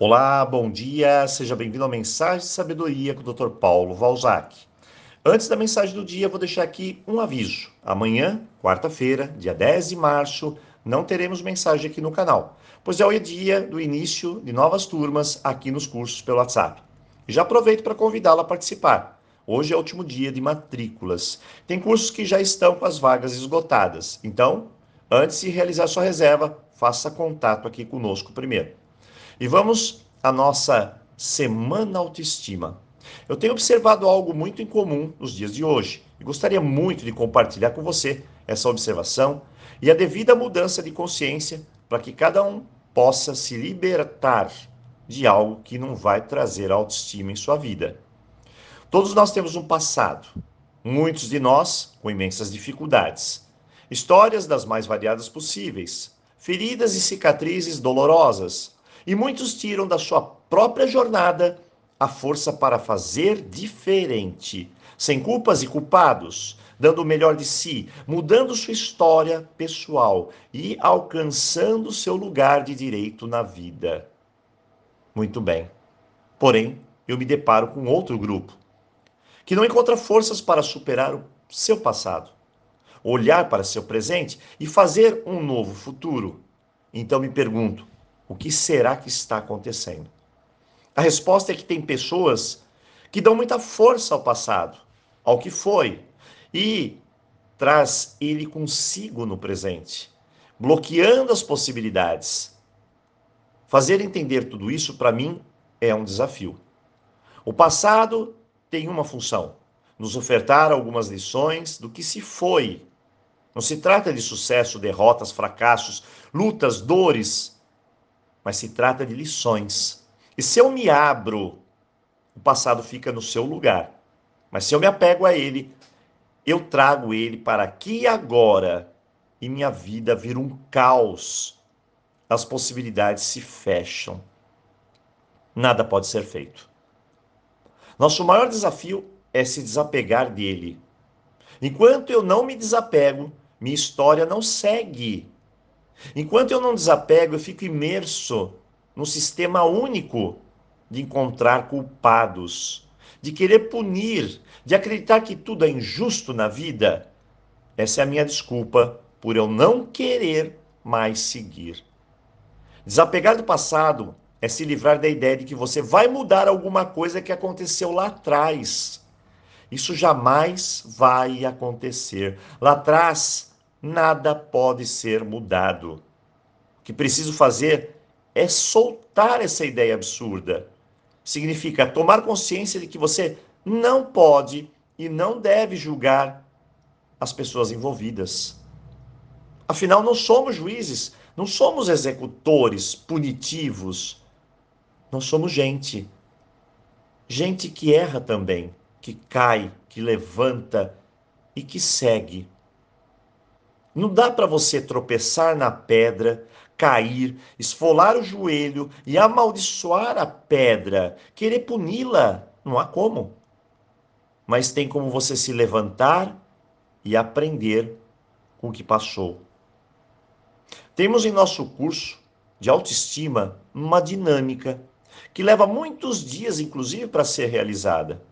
Olá, bom dia, seja bem-vindo ao Mensagem de Sabedoria com o Dr. Paulo Valzac. Antes da mensagem do dia, vou deixar aqui um aviso. Amanhã, quarta-feira, dia 10 de março, não teremos mensagem aqui no canal, pois é o dia do início de novas turmas aqui nos cursos pelo WhatsApp. já aproveito para convidá-la a participar. Hoje é o último dia de matrículas. Tem cursos que já estão com as vagas esgotadas. Então, antes de realizar sua reserva, faça contato aqui conosco primeiro. E vamos à nossa semana autoestima. Eu tenho observado algo muito incomum nos dias de hoje e gostaria muito de compartilhar com você essa observação e a devida mudança de consciência para que cada um possa se libertar de algo que não vai trazer autoestima em sua vida. Todos nós temos um passado, muitos de nós com imensas dificuldades, histórias das mais variadas possíveis, feridas e cicatrizes dolorosas, e muitos tiram da sua própria jornada a força para fazer diferente, sem culpas e culpados, dando o melhor de si, mudando sua história pessoal e alcançando seu lugar de direito na vida. Muito bem. Porém, eu me deparo com outro grupo que não encontra forças para superar o seu passado, olhar para seu presente e fazer um novo futuro. Então me pergunto: o que será que está acontecendo? A resposta é que tem pessoas que dão muita força ao passado, ao que foi, e traz ele consigo no presente, bloqueando as possibilidades. Fazer entender tudo isso, para mim, é um desafio. O passado tem uma função: nos ofertar algumas lições do que se foi. Não se trata de sucesso, derrotas, fracassos, lutas, dores mas se trata de lições. E se eu me abro, o passado fica no seu lugar. Mas se eu me apego a ele, eu trago ele para aqui e agora, e minha vida vira um caos. As possibilidades se fecham. Nada pode ser feito. Nosso maior desafio é se desapegar dele. Enquanto eu não me desapego, minha história não segue. Enquanto eu não desapego, eu fico imerso no sistema único de encontrar culpados, de querer punir, de acreditar que tudo é injusto na vida. Essa é a minha desculpa por eu não querer mais seguir. Desapegar do passado é se livrar da ideia de que você vai mudar alguma coisa que aconteceu lá atrás. Isso jamais vai acontecer. Lá atrás, nada pode ser mudado. O que preciso fazer é soltar essa ideia absurda. Significa tomar consciência de que você não pode e não deve julgar as pessoas envolvidas. Afinal, não somos juízes, não somos executores punitivos. Nós somos gente. Gente que erra também, que cai, que levanta e que segue. Não dá para você tropeçar na pedra, cair, esfolar o joelho e amaldiçoar a pedra, querer puni-la. Não há como. Mas tem como você se levantar e aprender com o que passou. Temos em nosso curso de autoestima uma dinâmica que leva muitos dias, inclusive, para ser realizada.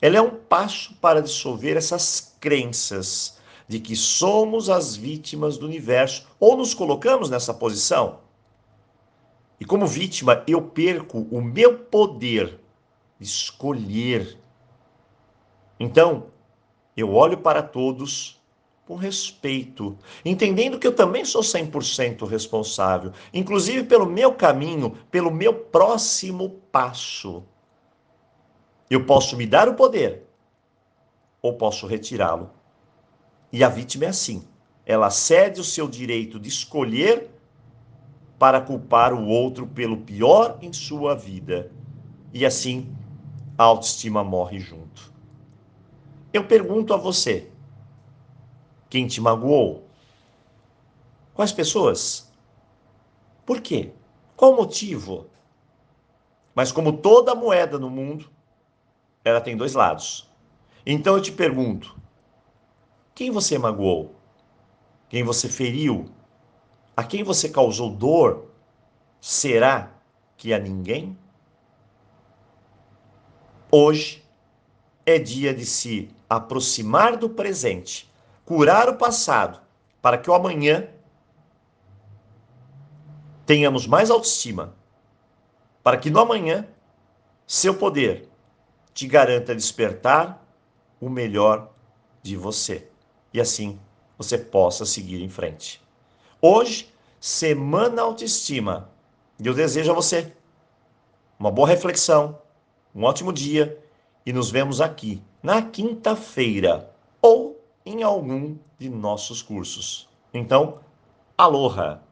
Ela é um passo para dissolver essas crenças de que somos as vítimas do universo ou nos colocamos nessa posição. E como vítima, eu perco o meu poder de escolher. Então, eu olho para todos com respeito, entendendo que eu também sou 100% responsável, inclusive pelo meu caminho, pelo meu próximo passo. Eu posso me dar o poder ou posso retirá-lo. E a vítima é assim. Ela cede o seu direito de escolher para culpar o outro pelo pior em sua vida. E assim, a autoestima morre junto. Eu pergunto a você: quem te magoou? Quais pessoas? Por quê? Qual o motivo? Mas como toda moeda no mundo, ela tem dois lados. Então eu te pergunto: quem você magoou? Quem você feriu? A quem você causou dor? Será que a ninguém? Hoje é dia de se aproximar do presente, curar o passado, para que o amanhã tenhamos mais autoestima, para que no amanhã seu poder te garanta despertar o melhor de você e assim você possa seguir em frente. Hoje, Semana Autoestima. E eu desejo a você uma boa reflexão, um ótimo dia e nos vemos aqui na quinta-feira ou em algum de nossos cursos. Então, aloha!